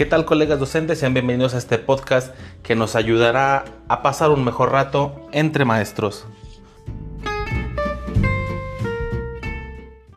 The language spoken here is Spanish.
¿Qué tal colegas docentes? Sean bienvenidos a este podcast que nos ayudará a pasar un mejor rato entre maestros.